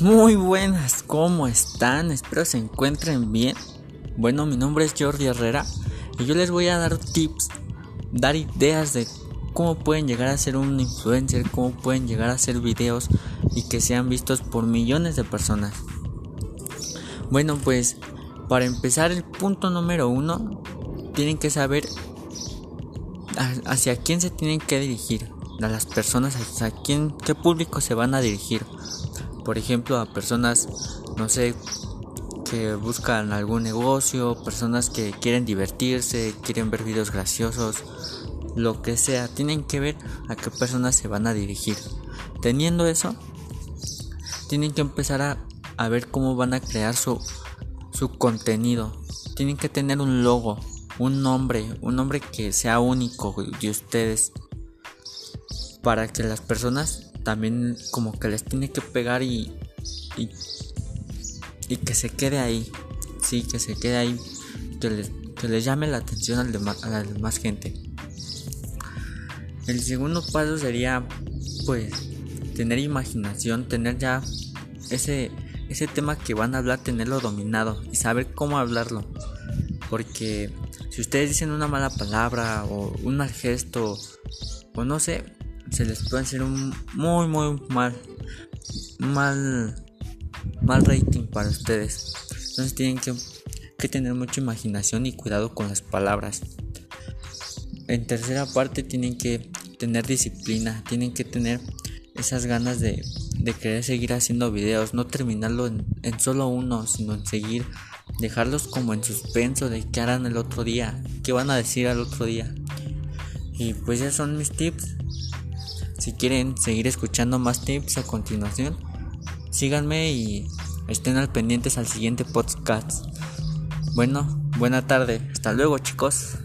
Muy buenas, ¿cómo están? Espero se encuentren bien. Bueno, mi nombre es Jordi Herrera y yo les voy a dar tips, dar ideas de cómo pueden llegar a ser un influencer, cómo pueden llegar a hacer videos y que sean vistos por millones de personas. Bueno, pues para empezar el punto número uno, tienen que saber hacia quién se tienen que dirigir, a las personas, hacia quién, qué público se van a dirigir por ejemplo, a personas, no sé, que buscan algún negocio, personas que quieren divertirse, quieren ver videos graciosos, lo que sea, tienen que ver a qué personas se van a dirigir. Teniendo eso, tienen que empezar a, a ver cómo van a crear su, su contenido. Tienen que tener un logo, un nombre, un nombre que sea único de ustedes para que las personas también como que les tiene que pegar y, y, que se quede ahí. Sí, que se quede ahí. Que les, que llame la atención al a la demás gente. El segundo paso sería pues tener imaginación, tener ya ese, ese tema que van a hablar, tenerlo dominado y saber cómo hablarlo. Porque si ustedes dicen una mala palabra o un mal gesto o no sé, se les puede hacer un muy muy mal mal mal rating para ustedes. Entonces tienen que, que tener mucha imaginación y cuidado con las palabras. En tercera parte tienen que tener disciplina tienen que tener esas ganas de, de querer seguir haciendo videos no terminarlo en, en solo uno sino en seguir dejarlos como en suspenso de qué harán el otro día qué van a decir al otro día. Y pues ya son mis tips si quieren seguir escuchando más tips a continuación, síganme y estén al pendientes al siguiente podcast. Bueno, buena tarde. Hasta luego chicos.